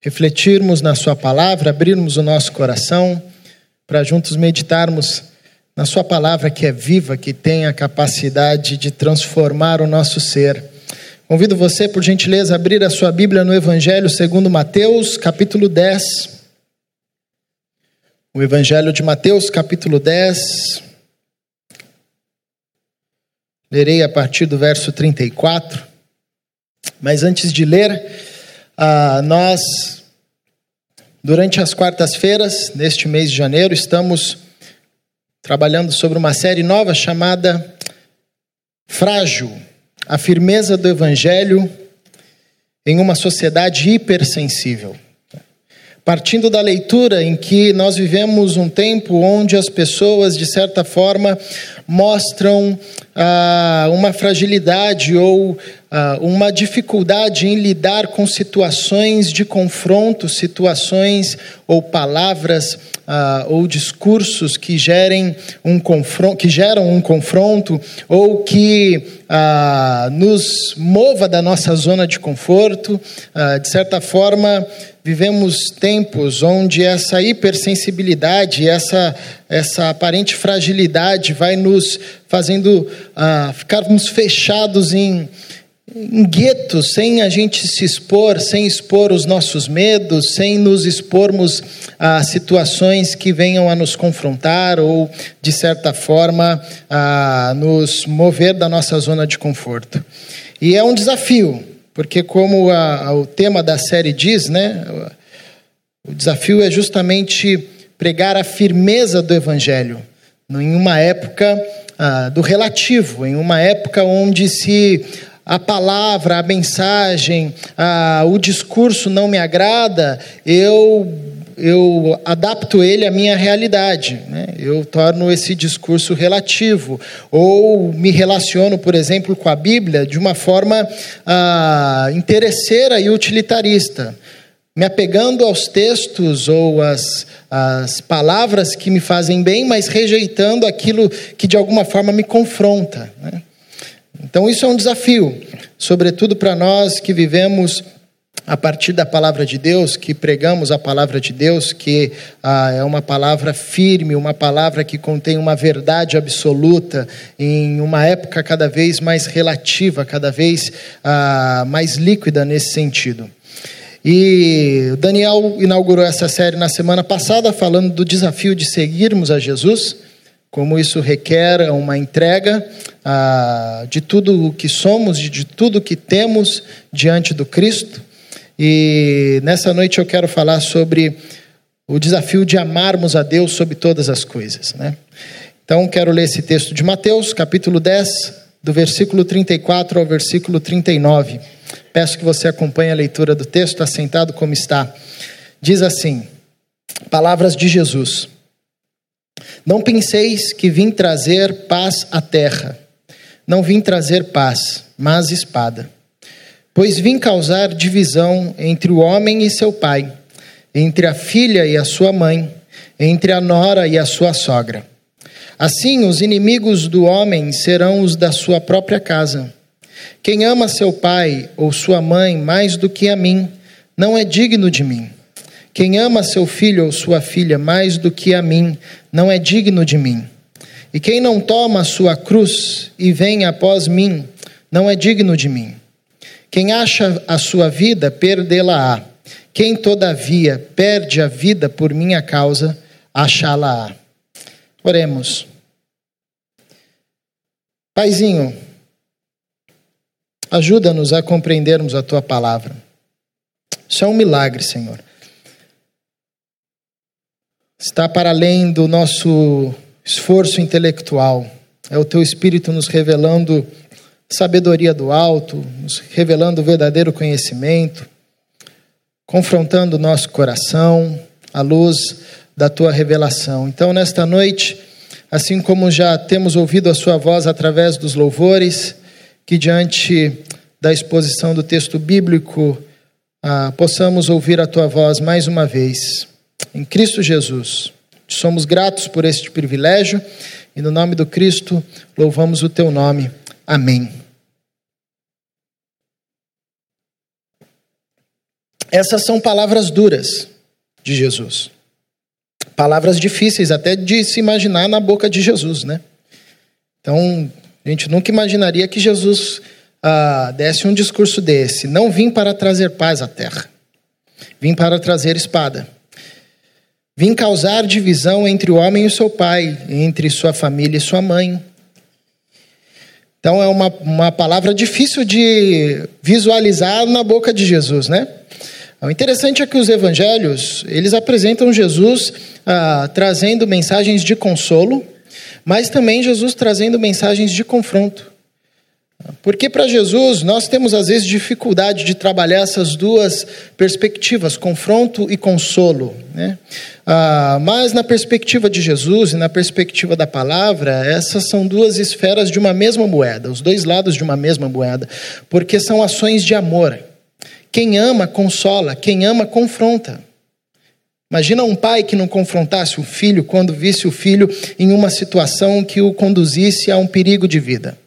refletirmos na Sua palavra, abrirmos o nosso coração para juntos meditarmos na Sua palavra que é viva, que tem a capacidade de transformar o nosso ser. Convido você, por gentileza, a abrir a sua Bíblia no Evangelho segundo Mateus, capítulo 10. O Evangelho de Mateus, capítulo 10. Lerei a partir do verso 34. Mas antes de ler, ah, nós, durante as quartas-feiras, neste mês de janeiro, estamos trabalhando sobre uma série nova chamada Frágil a firmeza do Evangelho em uma sociedade hipersensível. Partindo da leitura em que nós vivemos um tempo onde as pessoas, de certa forma, mostram ah, uma fragilidade ou ah, uma dificuldade em lidar com situações de confronto, situações ou palavras ah, ou discursos que gerem um confronto, que geram um confronto ou que ah, nos mova da nossa zona de conforto. Ah, de certa forma, vivemos tempos onde essa hipersensibilidade, essa essa aparente fragilidade vai nos fazendo ah, ficarmos fechados em em guetos, sem a gente se expor, sem expor os nossos medos, sem nos expormos a situações que venham a nos confrontar ou, de certa forma, a nos mover da nossa zona de conforto. E é um desafio, porque, como a, a, o tema da série diz, né, o desafio é justamente pregar a firmeza do Evangelho, em uma época ah, do relativo, em uma época onde se a palavra, a mensagem, a, o discurso não me agrada, eu, eu adapto ele à minha realidade. Né? Eu torno esse discurso relativo. Ou me relaciono, por exemplo, com a Bíblia de uma forma ah, interesseira e utilitarista. Me apegando aos textos ou às, às palavras que me fazem bem, mas rejeitando aquilo que de alguma forma me confronta. Né? Então, isso é um desafio, sobretudo para nós que vivemos a partir da palavra de Deus, que pregamos a palavra de Deus, que ah, é uma palavra firme, uma palavra que contém uma verdade absoluta, em uma época cada vez mais relativa, cada vez ah, mais líquida nesse sentido. E Daniel inaugurou essa série na semana passada, falando do desafio de seguirmos a Jesus como isso requer uma entrega ah, de tudo o que somos, de, de tudo o que temos diante do Cristo. E nessa noite eu quero falar sobre o desafio de amarmos a Deus sobre todas as coisas. Né? Então quero ler esse texto de Mateus, capítulo 10, do versículo 34 ao versículo 39. Peço que você acompanhe a leitura do texto, assentado como está. Diz assim: Palavras de Jesus. Não penseis que vim trazer paz à terra. Não vim trazer paz, mas espada. Pois vim causar divisão entre o homem e seu pai, entre a filha e a sua mãe, entre a nora e a sua sogra. Assim, os inimigos do homem serão os da sua própria casa. Quem ama seu pai ou sua mãe mais do que a mim, não é digno de mim. Quem ama seu filho ou sua filha mais do que a mim, não é digno de mim. E quem não toma a sua cruz e vem após mim, não é digno de mim. Quem acha a sua vida, perdê-la-á. Quem, todavia, perde a vida por minha causa, achá-la-á. Oremos. Paizinho, ajuda-nos a compreendermos a tua palavra. Isso é um milagre, Senhor está para além do nosso esforço intelectual. É o teu espírito nos revelando sabedoria do alto, nos revelando o verdadeiro conhecimento, confrontando o nosso coração à luz da tua revelação. Então, nesta noite, assim como já temos ouvido a sua voz através dos louvores, que diante da exposição do texto bíblico ah, possamos ouvir a tua voz mais uma vez em Cristo Jesus. Somos gratos por este privilégio e no nome do Cristo louvamos o teu nome. Amém. essas são palavras duras de Jesus. Palavras difíceis até de se imaginar na boca de Jesus, né? Então, a gente nunca imaginaria que Jesus ah, desse um discurso desse. Não vim para trazer paz à terra, vim para trazer espada. Vim causar divisão entre o homem e seu pai, entre sua família e sua mãe. Então é uma, uma palavra difícil de visualizar na boca de Jesus, né? O interessante é que os evangelhos, eles apresentam Jesus ah, trazendo mensagens de consolo, mas também Jesus trazendo mensagens de confronto. Porque para Jesus nós temos às vezes dificuldade de trabalhar essas duas perspectivas, confronto e consolo. Né? Ah, mas na perspectiva de Jesus e na perspectiva da palavra, essas são duas esferas de uma mesma moeda, os dois lados de uma mesma moeda, porque são ações de amor. Quem ama, consola, quem ama, confronta. Imagina um pai que não confrontasse o filho quando visse o filho em uma situação que o conduzisse a um perigo de vida.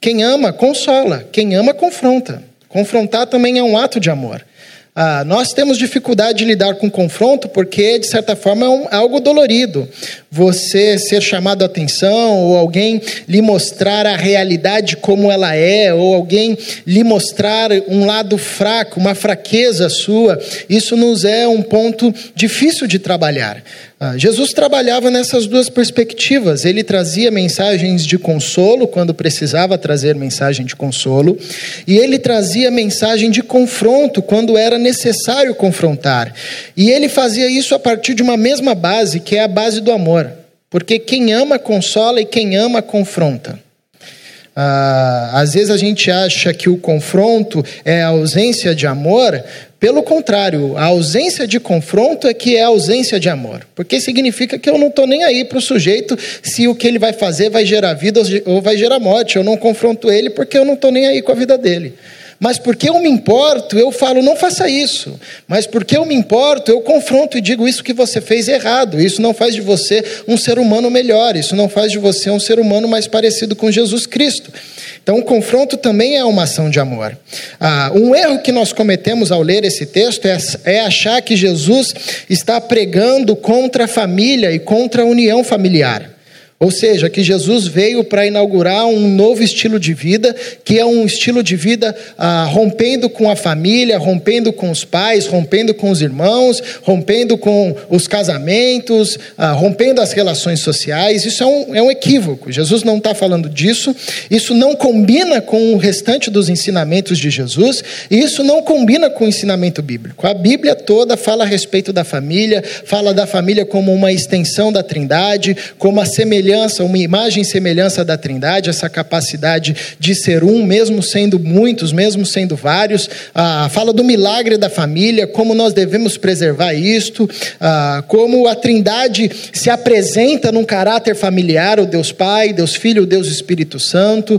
Quem ama, consola. Quem ama, confronta. Confrontar também é um ato de amor. Ah, nós temos dificuldade de lidar com confronto porque, de certa forma, é um, algo dolorido. Você ser chamado a atenção, ou alguém lhe mostrar a realidade como ela é, ou alguém lhe mostrar um lado fraco, uma fraqueza sua, isso nos é um ponto difícil de trabalhar. Ah, Jesus trabalhava nessas duas perspectivas. Ele trazia mensagens de consolo quando precisava trazer mensagem de consolo, e ele trazia mensagem de confronto quando era necessário confrontar. E ele fazia isso a partir de uma mesma base, que é a base do amor. Porque quem ama consola e quem ama confronta. Ah, às vezes a gente acha que o confronto é a ausência de amor, pelo contrário, a ausência de confronto é que é a ausência de amor. Porque significa que eu não estou nem aí para o sujeito se o que ele vai fazer vai gerar vida ou vai gerar morte. Eu não confronto ele porque eu não estou nem aí com a vida dele. Mas porque eu me importo, eu falo, não faça isso. Mas porque eu me importo, eu confronto e digo isso que você fez errado. Isso não faz de você um ser humano melhor. Isso não faz de você um ser humano mais parecido com Jesus Cristo. Então, o confronto também é uma ação de amor. Ah, um erro que nós cometemos ao ler esse texto é, é achar que Jesus está pregando contra a família e contra a união familiar. Ou seja, que Jesus veio para inaugurar um novo estilo de vida, que é um estilo de vida ah, rompendo com a família, rompendo com os pais, rompendo com os irmãos, rompendo com os casamentos, ah, rompendo as relações sociais. Isso é um, é um equívoco. Jesus não está falando disso. Isso não combina com o restante dos ensinamentos de Jesus, e isso não combina com o ensinamento bíblico. A Bíblia toda fala a respeito da família, fala da família como uma extensão da Trindade, como a semelhança semelhança, uma imagem e semelhança da Trindade, essa capacidade de ser um, mesmo sendo muitos, mesmo sendo vários. Ah, fala do milagre da família, como nós devemos preservar isto, ah, como a Trindade se apresenta num caráter familiar, o Deus Pai, Deus Filho, o Deus Espírito Santo,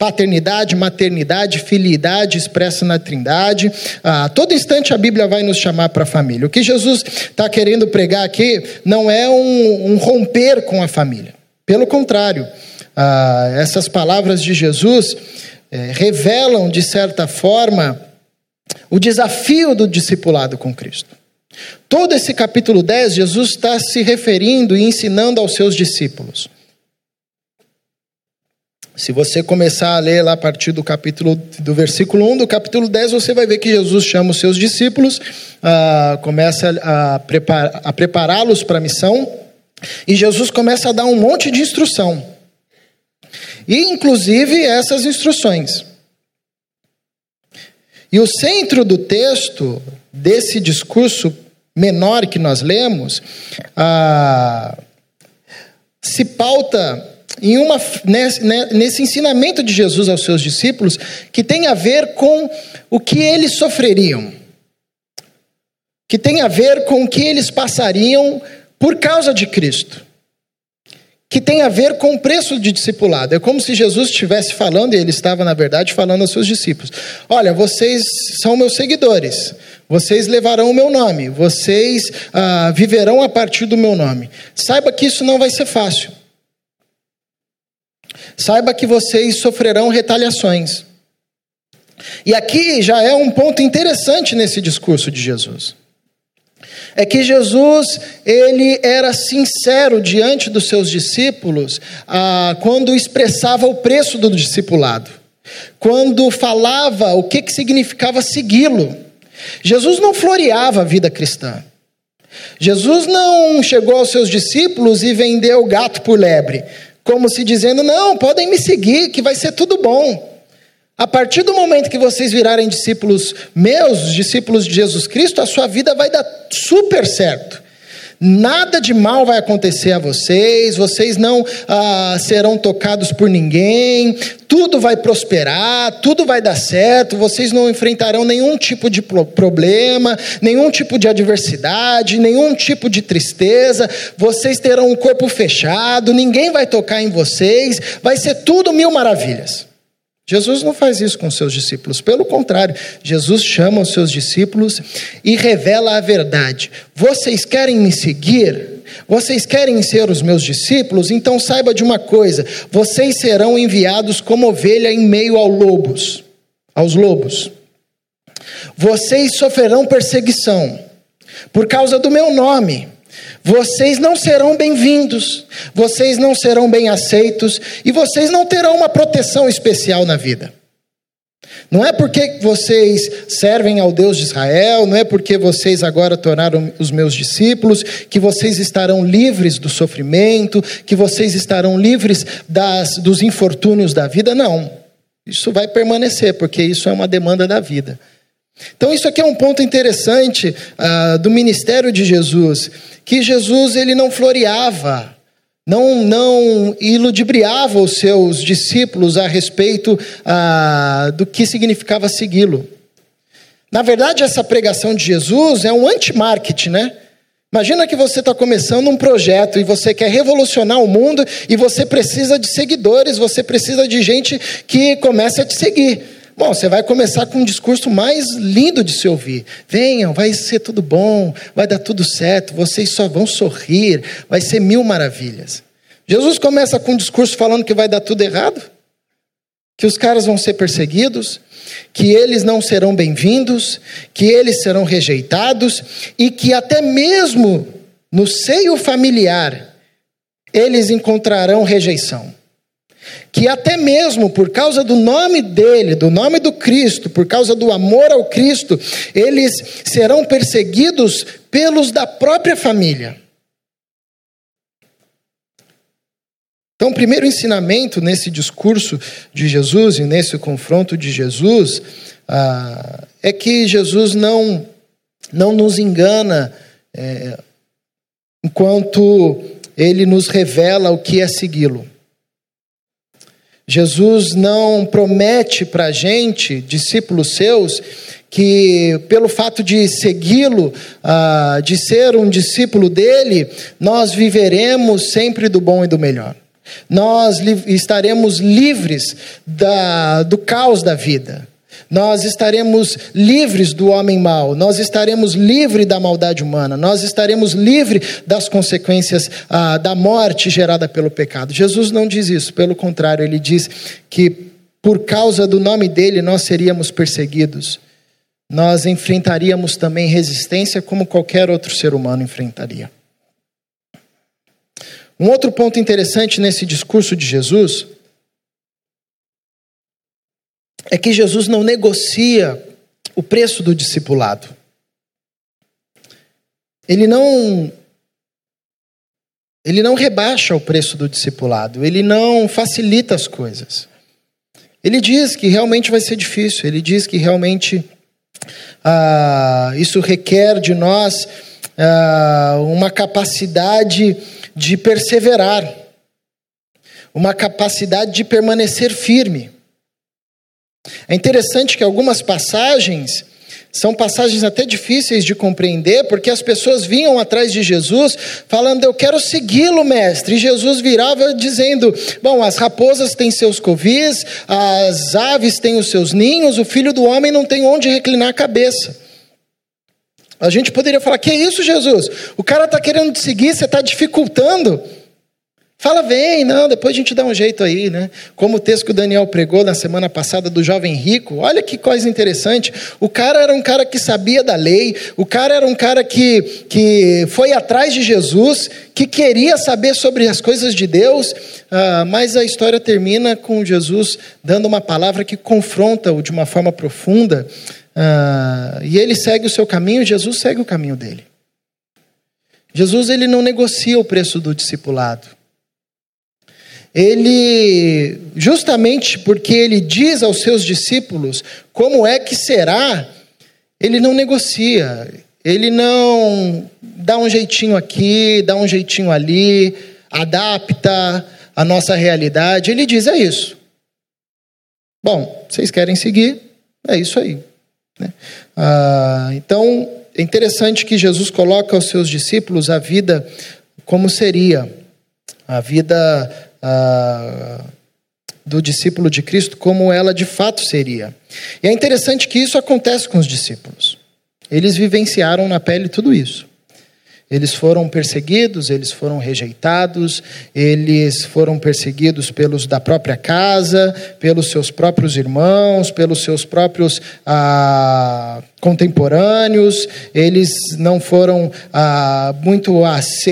paternidade, maternidade, filiidade expressa na Trindade. A todo instante a Bíblia vai nos chamar para a família. O que Jesus está querendo pregar aqui não é um, um romper com a família. Pelo contrário, ah, essas palavras de Jesus é, revelam, de certa forma, o desafio do discipulado com Cristo. Todo esse capítulo 10, Jesus está se referindo e ensinando aos seus discípulos. Se você começar a ler lá a partir do capítulo do versículo 1 do capítulo 10, você vai ver que Jesus chama os seus discípulos, ah, começa a, prepar, a prepará-los para a missão. E Jesus começa a dar um monte de instrução. E inclusive essas instruções. E o centro do texto desse discurso menor que nós lemos ah, se pauta em uma, nesse, nesse ensinamento de Jesus aos seus discípulos que tem a ver com o que eles sofreriam, que tem a ver com o que eles passariam por causa de Cristo, que tem a ver com o preço de discipulado. É como se Jesus estivesse falando, e ele estava, na verdade, falando aos seus discípulos: Olha, vocês são meus seguidores, vocês levarão o meu nome, vocês ah, viverão a partir do meu nome. Saiba que isso não vai ser fácil. Saiba que vocês sofrerão retaliações. E aqui já é um ponto interessante nesse discurso de Jesus. É que Jesus, ele era sincero diante dos seus discípulos ah, quando expressava o preço do discipulado, quando falava o que, que significava segui-lo. Jesus não floreava a vida cristã. Jesus não chegou aos seus discípulos e vendeu gato por lebre, como se dizendo: não, podem me seguir, que vai ser tudo bom. A partir do momento que vocês virarem discípulos meus, discípulos de Jesus Cristo, a sua vida vai dar super certo. Nada de mal vai acontecer a vocês, vocês não ah, serão tocados por ninguém, tudo vai prosperar, tudo vai dar certo, vocês não enfrentarão nenhum tipo de problema, nenhum tipo de adversidade, nenhum tipo de tristeza, vocês terão um corpo fechado, ninguém vai tocar em vocês, vai ser tudo mil maravilhas. Jesus não faz isso com seus discípulos, pelo contrário, Jesus chama os seus discípulos e revela a verdade. Vocês querem me seguir? Vocês querem ser os meus discípulos? Então saiba de uma coisa: vocês serão enviados como ovelha em meio aos lobos, aos lobos. Vocês sofrerão perseguição por causa do meu nome. Vocês não serão bem-vindos, vocês não serão bem aceitos e vocês não terão uma proteção especial na vida. Não é porque vocês servem ao Deus de Israel, não é porque vocês agora tornaram os meus discípulos, que vocês estarão livres do sofrimento, que vocês estarão livres das, dos infortúnios da vida. Não. Isso vai permanecer, porque isso é uma demanda da vida. Então, isso aqui é um ponto interessante uh, do ministério de Jesus que Jesus ele não floreava, não, não iludibriava os seus discípulos a respeito ah, do que significava segui-lo. Na verdade, essa pregação de Jesus é um anti-marketing, né? Imagina que você está começando um projeto e você quer revolucionar o mundo e você precisa de seguidores, você precisa de gente que comece a te seguir. Bom, você vai começar com um discurso mais lindo de se ouvir. Venham, vai ser tudo bom, vai dar tudo certo, vocês só vão sorrir, vai ser mil maravilhas. Jesus começa com um discurso falando que vai dar tudo errado, que os caras vão ser perseguidos, que eles não serão bem-vindos, que eles serão rejeitados e que até mesmo no seio familiar eles encontrarão rejeição que até mesmo por causa do nome dele, do nome do Cristo, por causa do amor ao Cristo, eles serão perseguidos pelos da própria família. Então, o primeiro ensinamento nesse discurso de Jesus e nesse confronto de Jesus ah, é que Jesus não, não nos engana é, enquanto ele nos revela o que é segui-lo. Jesus não promete para a gente, discípulos seus, que pelo fato de segui-lo, ah, de ser um discípulo dele, nós viveremos sempre do bom e do melhor. Nós estaremos livres da, do caos da vida nós estaremos livres do homem mau, nós estaremos livres da maldade humana, nós estaremos livres das consequências ah, da morte gerada pelo pecado. Jesus não diz isso, pelo contrário, ele diz que por causa do nome dele nós seríamos perseguidos, nós enfrentaríamos também resistência como qualquer outro ser humano enfrentaria. Um outro ponto interessante nesse discurso de Jesus é que Jesus não negocia o preço do discipulado. Ele não ele não rebaixa o preço do discipulado, ele não facilita as coisas. Ele diz que realmente vai ser difícil, ele diz que realmente ah, isso requer de nós ah, uma capacidade de perseverar, uma capacidade de permanecer firme. É interessante que algumas passagens são passagens até difíceis de compreender, porque as pessoas vinham atrás de Jesus falando: Eu quero segui-lo, mestre. E Jesus virava dizendo: Bom, as raposas têm seus covis, as aves têm os seus ninhos, o filho do homem não tem onde reclinar a cabeça. A gente poderia falar: Que isso, Jesus? O cara está querendo te seguir, você está dificultando. Fala, vem, não, depois a gente dá um jeito aí, né? Como o texto que o Daniel pregou na semana passada do jovem rico, olha que coisa interessante. O cara era um cara que sabia da lei, o cara era um cara que, que foi atrás de Jesus, que queria saber sobre as coisas de Deus, uh, mas a história termina com Jesus dando uma palavra que confronta-o de uma forma profunda, uh, e ele segue o seu caminho, Jesus segue o caminho dele. Jesus ele não negocia o preço do discipulado ele, justamente porque ele diz aos seus discípulos como é que será, ele não negocia, ele não dá um jeitinho aqui, dá um jeitinho ali, adapta a nossa realidade, ele diz: é isso. Bom, vocês querem seguir, é isso aí. Né? Ah, então, é interessante que Jesus coloca aos seus discípulos a vida como seria, a vida do discípulo de Cristo como ela de fato seria. E é interessante que isso acontece com os discípulos. Eles vivenciaram na pele tudo isso. Eles foram perseguidos, eles foram rejeitados, eles foram perseguidos pelos da própria casa, pelos seus próprios irmãos, pelos seus próprios ah, contemporâneos, eles não foram ah, muito,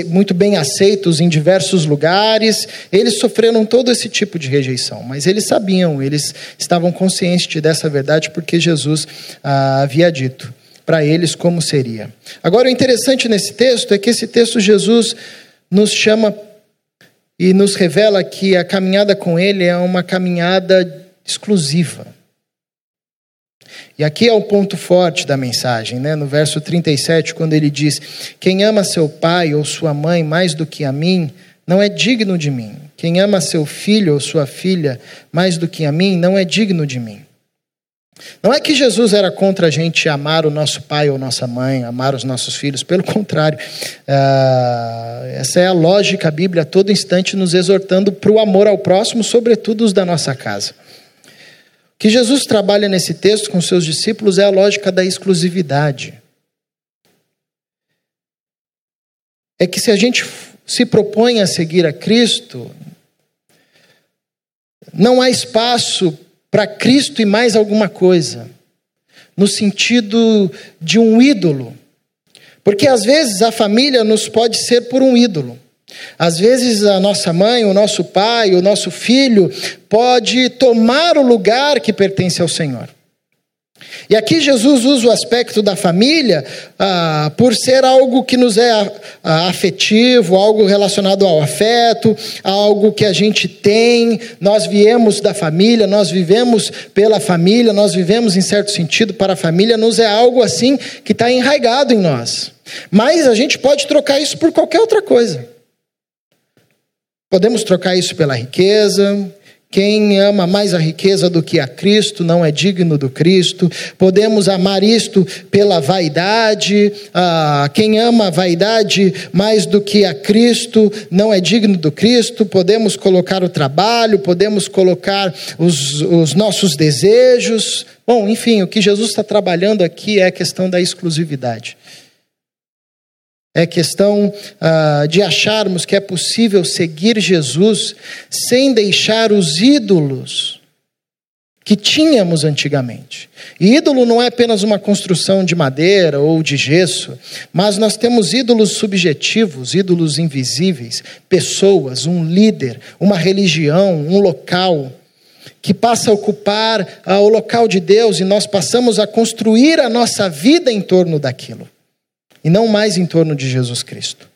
muito bem aceitos em diversos lugares, eles sofreram todo esse tipo de rejeição, mas eles sabiam, eles estavam conscientes dessa verdade porque Jesus ah, havia dito para eles como seria. Agora, o interessante nesse texto é que esse texto Jesus nos chama e nos revela que a caminhada com Ele é uma caminhada exclusiva. E aqui é o ponto forte da mensagem, né? no verso 37, quando ele diz: Quem ama seu pai ou sua mãe mais do que a mim, não é digno de mim. Quem ama seu filho ou sua filha mais do que a mim, não é digno de mim. Não é que Jesus era contra a gente amar o nosso pai ou nossa mãe, amar os nossos filhos, pelo contrário. Uh, essa é a lógica, a Bíblia a todo instante nos exortando para o amor ao próximo, sobretudo os da nossa casa. O que Jesus trabalha nesse texto com seus discípulos é a lógica da exclusividade. É que se a gente se propõe a seguir a Cristo, não há espaço para Cristo e mais alguma coisa, no sentido de um ídolo. Porque às vezes a família nos pode ser por um ídolo. Às vezes a nossa mãe, o nosso pai, o nosso filho pode tomar o lugar que pertence ao Senhor. E aqui Jesus usa o aspecto da família ah, por ser algo que nos é afetivo, algo relacionado ao afeto, algo que a gente tem. Nós viemos da família, nós vivemos pela família, nós vivemos em certo sentido para a família, nos é algo assim que está enraigado em nós. Mas a gente pode trocar isso por qualquer outra coisa. Podemos trocar isso pela riqueza, quem ama mais a riqueza do que a Cristo não é digno do Cristo. Podemos amar isto pela vaidade. Ah, quem ama a vaidade mais do que a Cristo não é digno do Cristo. Podemos colocar o trabalho, podemos colocar os, os nossos desejos. Bom, enfim, o que Jesus está trabalhando aqui é a questão da exclusividade. É questão uh, de acharmos que é possível seguir Jesus sem deixar os ídolos que tínhamos antigamente. E ídolo não é apenas uma construção de madeira ou de gesso, mas nós temos ídolos subjetivos, ídolos invisíveis, pessoas, um líder, uma religião, um local que passa a ocupar uh, o local de Deus e nós passamos a construir a nossa vida em torno daquilo e não mais em torno de Jesus Cristo.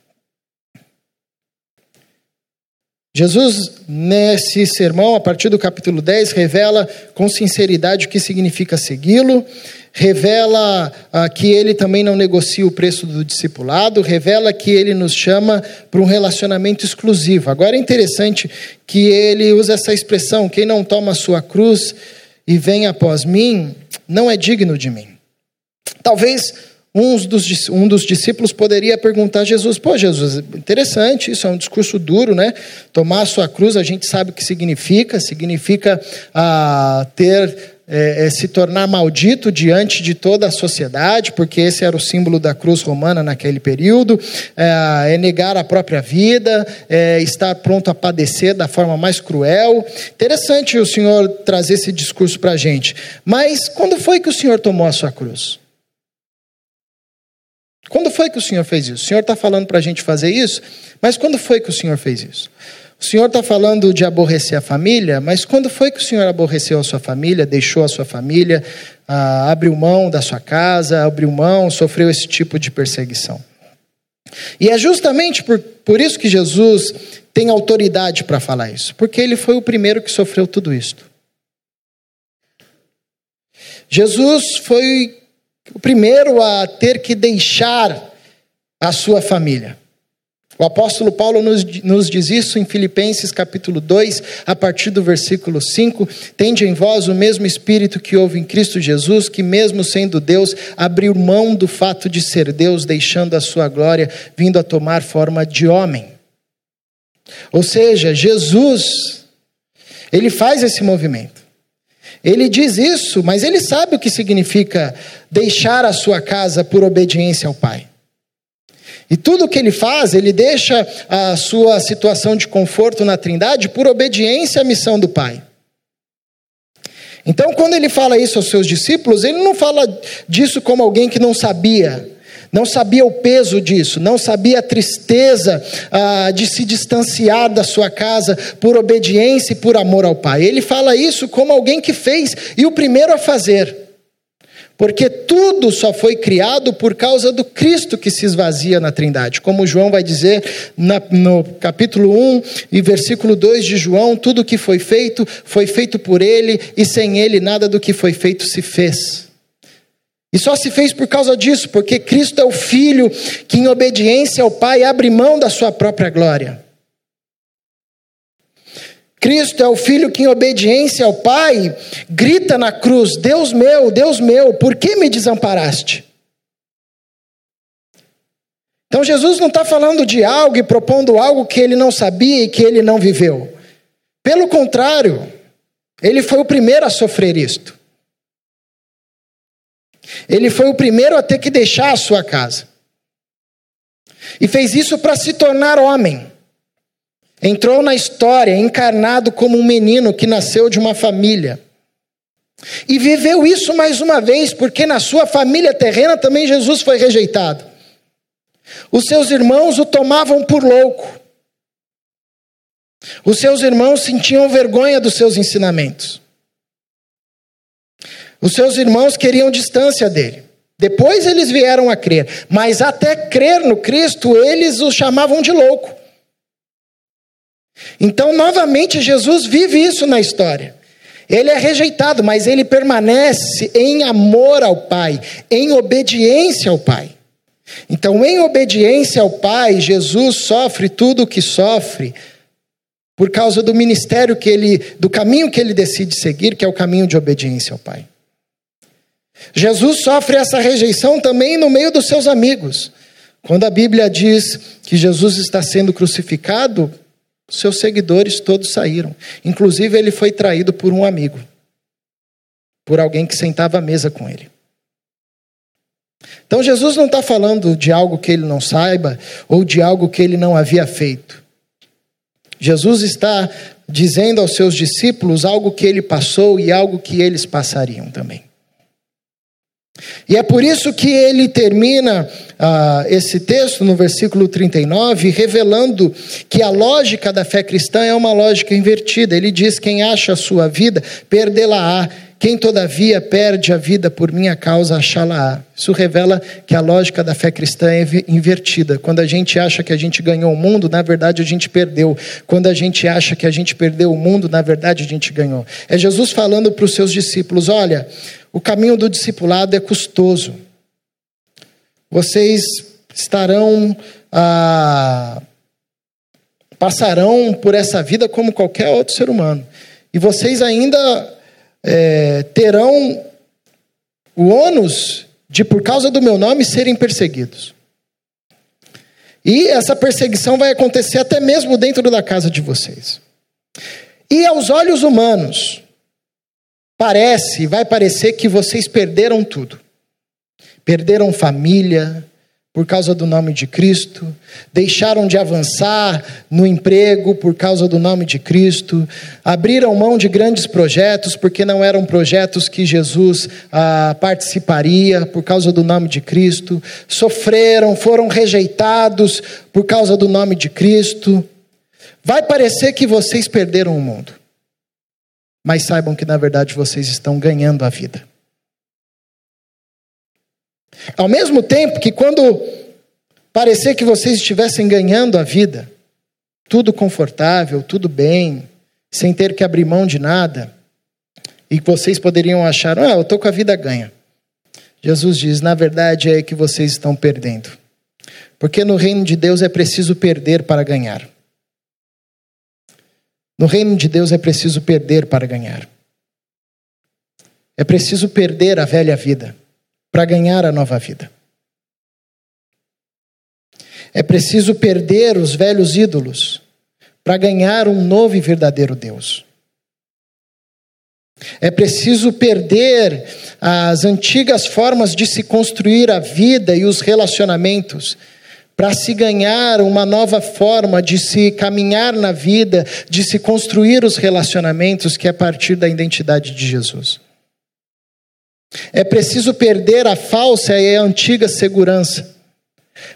Jesus, nesse sermão, a partir do capítulo 10, revela com sinceridade o que significa segui-lo, revela ah, que ele também não negocia o preço do discipulado, revela que ele nos chama para um relacionamento exclusivo. Agora é interessante que ele usa essa expressão: quem não toma a sua cruz e vem após mim, não é digno de mim. Talvez um dos, um dos discípulos poderia perguntar a Jesus: Pô, Jesus, interessante, isso é um discurso duro, né? Tomar a sua cruz, a gente sabe o que significa, significa ah, ter é, é, se tornar maldito diante de toda a sociedade, porque esse era o símbolo da cruz romana naquele período, é, é negar a própria vida, é estar pronto a padecer da forma mais cruel. Interessante o Senhor trazer esse discurso para a gente. Mas quando foi que o Senhor tomou a sua cruz? Quando foi que o Senhor fez isso? O Senhor está falando para a gente fazer isso, mas quando foi que o Senhor fez isso? O Senhor está falando de aborrecer a família, mas quando foi que o Senhor aborreceu a sua família, deixou a sua família, ah, abriu mão da sua casa, abriu mão, sofreu esse tipo de perseguição? E é justamente por, por isso que Jesus tem autoridade para falar isso, porque ele foi o primeiro que sofreu tudo isto. Jesus foi o primeiro a ter que deixar a sua família. O apóstolo Paulo nos, nos, diz isso em Filipenses capítulo 2, a partir do versículo 5: Tende em vós o mesmo espírito que houve em Cristo Jesus, que, mesmo sendo Deus, abriu mão do fato de ser Deus, deixando a sua glória, vindo a tomar forma de homem. Ou seja, Jesus, ele faz esse movimento. Ele diz isso, mas ele sabe o que significa deixar a sua casa por obediência ao Pai. E tudo o que ele faz, ele deixa a sua situação de conforto na Trindade por obediência à missão do Pai. Então, quando ele fala isso aos seus discípulos, ele não fala disso como alguém que não sabia, não sabia o peso disso, não sabia a tristeza ah, de se distanciar da sua casa por obediência e por amor ao Pai. Ele fala isso como alguém que fez e o primeiro a fazer. Porque tudo só foi criado por causa do Cristo que se esvazia na Trindade. Como João vai dizer na, no capítulo 1 e versículo 2 de João: tudo que foi feito, foi feito por Ele, e sem Ele nada do que foi feito se fez. E só se fez por causa disso, porque Cristo é o Filho que, em obediência ao Pai, abre mão da sua própria glória. Cristo é o filho que, em obediência ao Pai, grita na cruz: Deus meu, Deus meu, por que me desamparaste? Então Jesus não está falando de algo e propondo algo que ele não sabia e que ele não viveu. Pelo contrário, ele foi o primeiro a sofrer isto. Ele foi o primeiro a ter que deixar a sua casa. E fez isso para se tornar homem. Entrou na história encarnado como um menino que nasceu de uma família. E viveu isso mais uma vez, porque na sua família terrena também Jesus foi rejeitado. Os seus irmãos o tomavam por louco. Os seus irmãos sentiam vergonha dos seus ensinamentos. Os seus irmãos queriam distância dele. Depois eles vieram a crer, mas até crer no Cristo, eles o chamavam de louco. Então, novamente, Jesus vive isso na história. Ele é rejeitado, mas ele permanece em amor ao Pai, em obediência ao Pai. Então, em obediência ao Pai, Jesus sofre tudo o que sofre por causa do ministério que ele, do caminho que ele decide seguir, que é o caminho de obediência ao Pai. Jesus sofre essa rejeição também no meio dos seus amigos. Quando a Bíblia diz que Jesus está sendo crucificado, seus seguidores todos saíram. Inclusive, ele foi traído por um amigo, por alguém que sentava à mesa com ele. Então, Jesus não está falando de algo que ele não saiba ou de algo que ele não havia feito. Jesus está dizendo aos seus discípulos algo que ele passou e algo que eles passariam também. E é por isso que ele termina ah, esse texto no versículo 39, revelando que a lógica da fé cristã é uma lógica invertida. Ele diz: Quem acha a sua vida, perdê-la-á. Quem todavia perde a vida por minha causa, achá-la-á. Isso revela que a lógica da fé cristã é invertida. Quando a gente acha que a gente ganhou o mundo, na verdade a gente perdeu. Quando a gente acha que a gente perdeu o mundo, na verdade a gente ganhou. É Jesus falando para os seus discípulos: olha, o caminho do discipulado é custoso. Vocês estarão. Ah, passarão por essa vida como qualquer outro ser humano. E vocês ainda é, terão o ônus de, por causa do meu nome, serem perseguidos. E essa perseguição vai acontecer até mesmo dentro da casa de vocês. E aos olhos humanos, parece, vai parecer que vocês perderam tudo. Perderam família, por causa do nome de Cristo, deixaram de avançar no emprego por causa do nome de Cristo, abriram mão de grandes projetos porque não eram projetos que Jesus ah, participaria por causa do nome de Cristo, sofreram, foram rejeitados por causa do nome de Cristo. Vai parecer que vocês perderam o mundo, mas saibam que na verdade vocês estão ganhando a vida. Ao mesmo tempo que quando parecer que vocês estivessem ganhando a vida, tudo confortável, tudo bem, sem ter que abrir mão de nada, e que vocês poderiam achar, ah, eu estou com a vida ganha. Jesus diz, na verdade é que vocês estão perdendo. Porque no reino de Deus é preciso perder para ganhar. No reino de Deus é preciso perder para ganhar. É preciso perder a velha vida para ganhar a nova vida. É preciso perder os velhos ídolos para ganhar um novo e verdadeiro Deus. É preciso perder as antigas formas de se construir a vida e os relacionamentos para se ganhar uma nova forma de se caminhar na vida, de se construir os relacionamentos que é a partir da identidade de Jesus. É preciso perder a falsa e a antiga segurança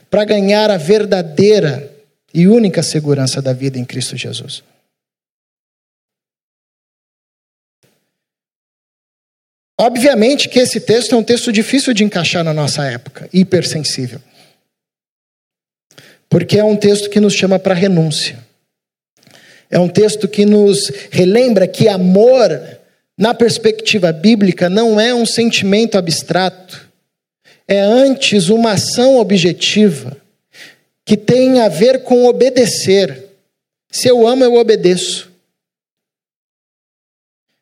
para ganhar a verdadeira e única segurança da vida em Cristo Jesus. Obviamente que esse texto é um texto difícil de encaixar na nossa época, hipersensível. Porque é um texto que nos chama para renúncia. É um texto que nos relembra que amor na perspectiva bíblica, não é um sentimento abstrato, é antes uma ação objetiva, que tem a ver com obedecer. Se eu amo, eu obedeço.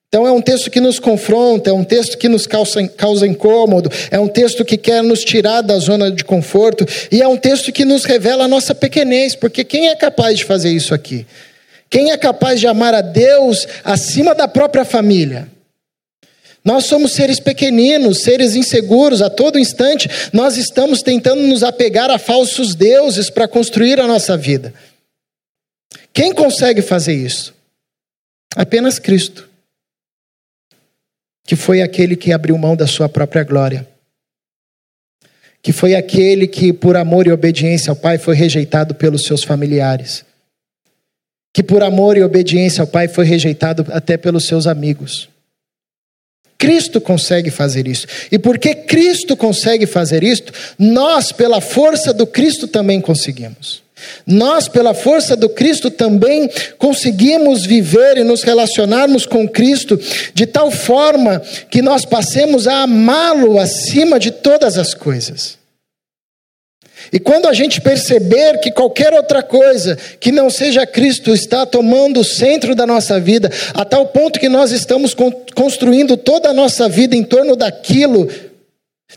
Então é um texto que nos confronta, é um texto que nos causa, causa incômodo, é um texto que quer nos tirar da zona de conforto, e é um texto que nos revela a nossa pequenez, porque quem é capaz de fazer isso aqui? Quem é capaz de amar a Deus acima da própria família? Nós somos seres pequeninos, seres inseguros, a todo instante nós estamos tentando nos apegar a falsos deuses para construir a nossa vida. Quem consegue fazer isso? Apenas Cristo, que foi aquele que abriu mão da sua própria glória, que foi aquele que, por amor e obediência ao Pai, foi rejeitado pelos seus familiares que por amor e obediência ao Pai foi rejeitado até pelos seus amigos. Cristo consegue fazer isso. E porque Cristo consegue fazer isto, nós, pela força do Cristo, também conseguimos. Nós, pela força do Cristo, também conseguimos viver e nos relacionarmos com Cristo de tal forma que nós passemos a amá-lo acima de todas as coisas. E quando a gente perceber que qualquer outra coisa que não seja Cristo está tomando o centro da nossa vida, a tal ponto que nós estamos construindo toda a nossa vida em torno daquilo,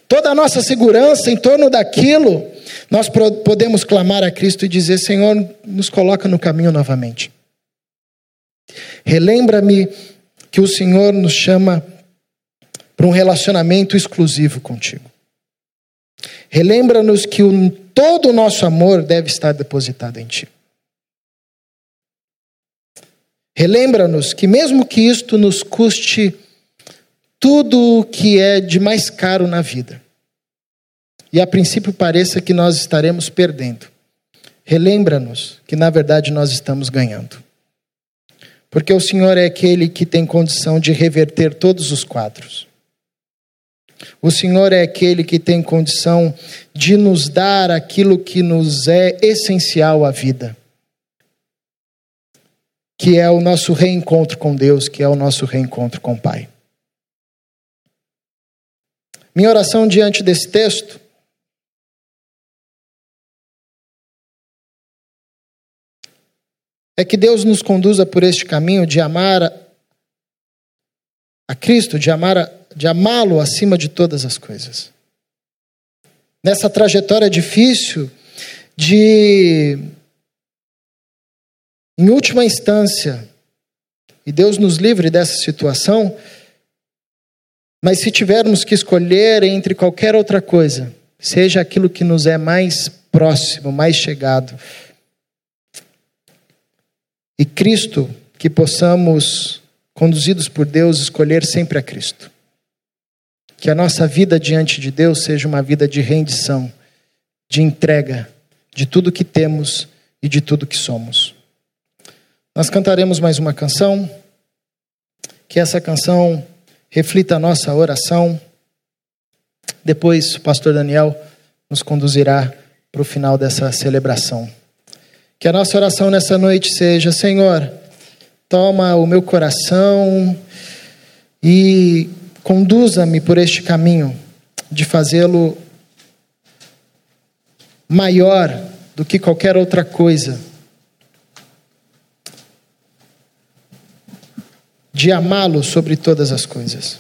toda a nossa segurança em torno daquilo, nós podemos clamar a Cristo e dizer: Senhor, nos coloca no caminho novamente. Relembra-me que o Senhor nos chama para um relacionamento exclusivo contigo. Relembra-nos que o, todo o nosso amor deve estar depositado em Ti. Relembra-nos que, mesmo que isto nos custe tudo o que é de mais caro na vida, e a princípio pareça que nós estaremos perdendo, relembra-nos que, na verdade, nós estamos ganhando. Porque o Senhor é aquele que tem condição de reverter todos os quadros. O Senhor é aquele que tem condição de nos dar aquilo que nos é essencial à vida, que é o nosso reencontro com Deus, que é o nosso reencontro com o Pai. Minha oração diante desse texto é que Deus nos conduza por este caminho de amar a Cristo, de amar a de amá-lo acima de todas as coisas. Nessa trajetória difícil de, em última instância, e Deus nos livre dessa situação, Mas se tivermos que escolher entre qualquer outra coisa, seja aquilo que nos é mais próximo, mais chegado, e Cristo, que possamos, conduzidos por Deus, escolher sempre a Cristo. Que a nossa vida diante de Deus seja uma vida de rendição, de entrega de tudo que temos e de tudo que somos. Nós cantaremos mais uma canção, que essa canção reflita a nossa oração. Depois o pastor Daniel nos conduzirá para o final dessa celebração. Que a nossa oração nessa noite seja: Senhor, toma o meu coração e conduza-me por este caminho de fazê-lo maior do que qualquer outra coisa, de amá-lo sobre todas as coisas.